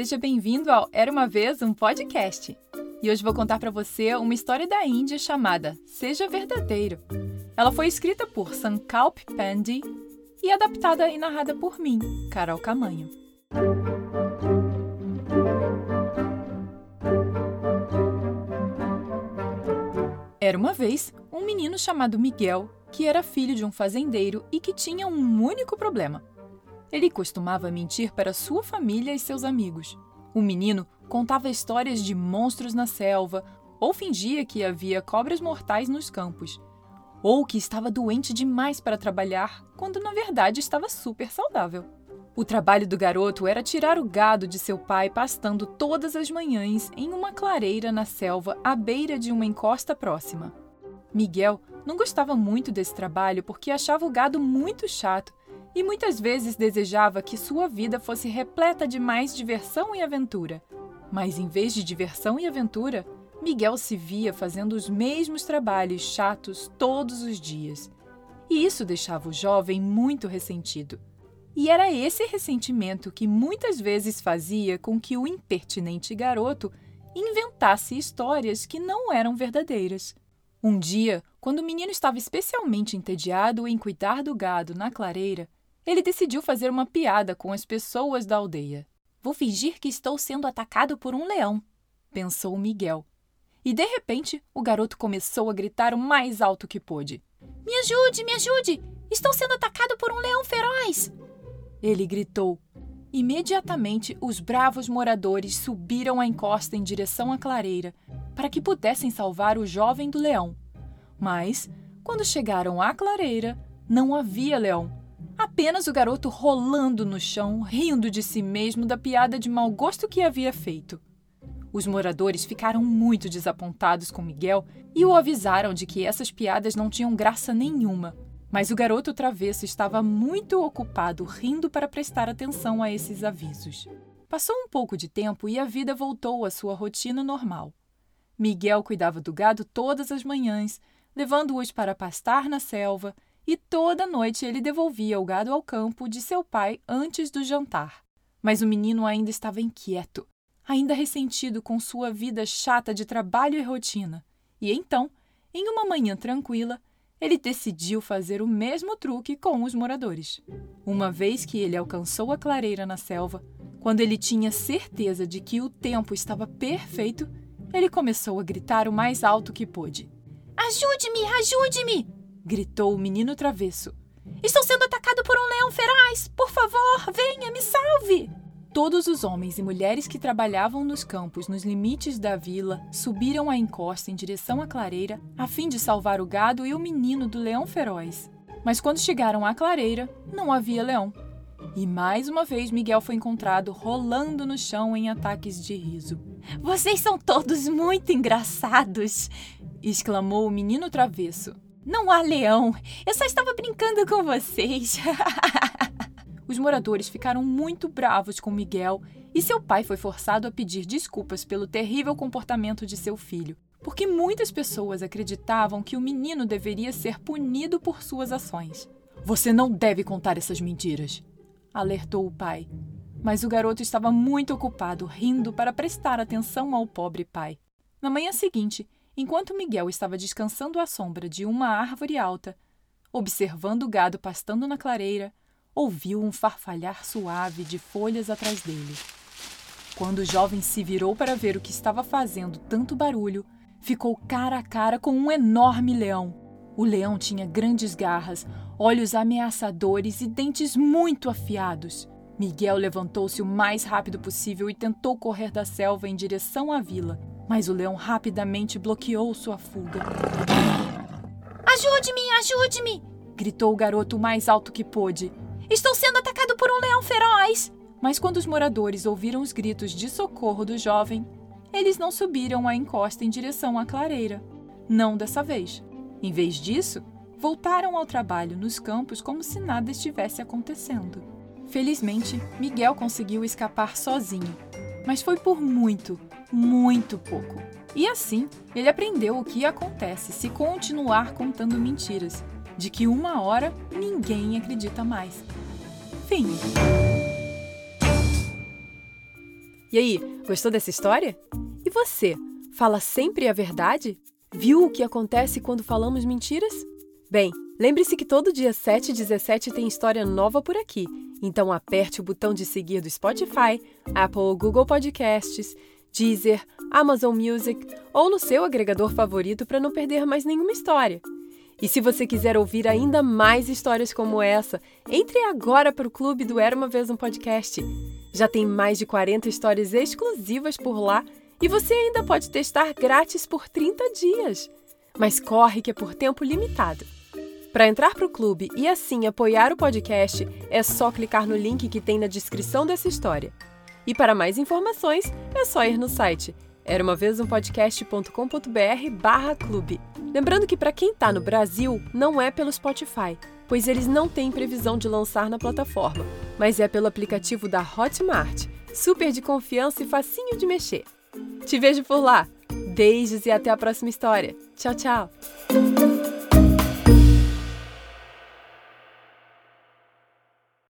Seja bem-vindo ao Era uma vez um podcast. E hoje vou contar para você uma história da Índia chamada Seja Verdadeiro. Ela foi escrita por Sankalp Pandey e adaptada e narrada por mim, Carol Camanho. Era uma vez um menino chamado Miguel que era filho de um fazendeiro e que tinha um único problema. Ele costumava mentir para sua família e seus amigos. O menino contava histórias de monstros na selva, ou fingia que havia cobras mortais nos campos, ou que estava doente demais para trabalhar, quando na verdade estava super saudável. O trabalho do garoto era tirar o gado de seu pai pastando todas as manhãs em uma clareira na selva à beira de uma encosta próxima. Miguel não gostava muito desse trabalho porque achava o gado muito chato e muitas vezes desejava que sua vida fosse repleta de mais diversão e aventura. Mas em vez de diversão e aventura, Miguel se via fazendo os mesmos trabalhos chatos todos os dias. E isso deixava o jovem muito ressentido. E era esse ressentimento que muitas vezes fazia com que o impertinente garoto inventasse histórias que não eram verdadeiras. Um dia, quando o menino estava especialmente entediado em cuidar do gado na clareira, ele decidiu fazer uma piada com as pessoas da aldeia. Vou fingir que estou sendo atacado por um leão, pensou Miguel. E de repente, o garoto começou a gritar o mais alto que pôde: Me ajude, me ajude! Estou sendo atacado por um leão feroz! Ele gritou. Imediatamente, os bravos moradores subiram a encosta em direção à clareira para que pudessem salvar o jovem do leão. Mas, quando chegaram à clareira, não havia leão. Apenas o garoto rolando no chão, rindo de si mesmo da piada de mau gosto que havia feito. Os moradores ficaram muito desapontados com Miguel e o avisaram de que essas piadas não tinham graça nenhuma. Mas o garoto travesso estava muito ocupado rindo para prestar atenção a esses avisos. Passou um pouco de tempo e a vida voltou à sua rotina normal. Miguel cuidava do gado todas as manhãs, levando-os para pastar na selva, e toda noite ele devolvia o gado ao campo de seu pai antes do jantar. Mas o menino ainda estava inquieto, ainda ressentido com sua vida chata de trabalho e rotina. E então, em uma manhã tranquila, ele decidiu fazer o mesmo truque com os moradores. Uma vez que ele alcançou a clareira na selva, quando ele tinha certeza de que o tempo estava perfeito, ele começou a gritar o mais alto que pôde. Ajude-me, ajude-me! Gritou o menino travesso. Estou sendo atacado por um leão feroz! Por favor, venha, me salve! Todos os homens e mulheres que trabalhavam nos campos nos limites da vila subiram a encosta em direção à clareira a fim de salvar o gado e o menino do leão feroz. Mas quando chegaram à clareira, não havia leão. E mais uma vez Miguel foi encontrado rolando no chão em ataques de riso. Vocês são todos muito engraçados! exclamou o menino travesso. Não há leão! Eu só estava brincando com vocês! Os moradores ficaram muito bravos com Miguel e seu pai foi forçado a pedir desculpas pelo terrível comportamento de seu filho, porque muitas pessoas acreditavam que o menino deveria ser punido por suas ações. Você não deve contar essas mentiras, alertou o pai. Mas o garoto estava muito ocupado rindo para prestar atenção ao pobre pai. Na manhã seguinte, enquanto Miguel estava descansando à sombra de uma árvore alta, observando o gado pastando na clareira, ouviu um farfalhar suave de folhas atrás dele. Quando o jovem se virou para ver o que estava fazendo tanto barulho, ficou cara a cara com um enorme leão. O leão tinha grandes garras, olhos ameaçadores e dentes muito afiados. Miguel levantou-se o mais rápido possível e tentou correr da selva em direção à vila, mas o leão rapidamente bloqueou sua fuga. Ajude-me, ajude-me! gritou o garoto o mais alto que pôde. Estou sendo atacado por um leão feroz! Mas quando os moradores ouviram os gritos de socorro do jovem, eles não subiram a encosta em direção à clareira. Não dessa vez. Em vez disso, voltaram ao trabalho nos campos como se nada estivesse acontecendo. Felizmente, Miguel conseguiu escapar sozinho, mas foi por muito, muito pouco. E assim, ele aprendeu o que acontece se continuar contando mentiras, de que uma hora ninguém acredita mais. Fim. E aí, gostou dessa história? E você, fala sempre a verdade? Viu o que acontece quando falamos mentiras? Bem, lembre-se que todo dia 7 e 17 tem história nova por aqui. Então aperte o botão de seguir do Spotify, Apple ou Google Podcasts, Deezer, Amazon Music ou no seu agregador favorito para não perder mais nenhuma história. E se você quiser ouvir ainda mais histórias como essa, entre agora para o clube do Era uma Vez um Podcast. Já tem mais de 40 histórias exclusivas por lá e você ainda pode testar grátis por 30 dias. Mas corre que é por tempo limitado. Para entrar para o clube e assim apoiar o podcast, é só clicar no link que tem na descrição dessa história. E para mais informações, é só ir no site era uma vez um podcast.com.br barra clube. Lembrando que para quem está no Brasil, não é pelo Spotify, pois eles não têm previsão de lançar na plataforma, mas é pelo aplicativo da Hotmart, super de confiança e facinho de mexer. Te vejo por lá! Beijos e até a próxima história. Tchau, tchau!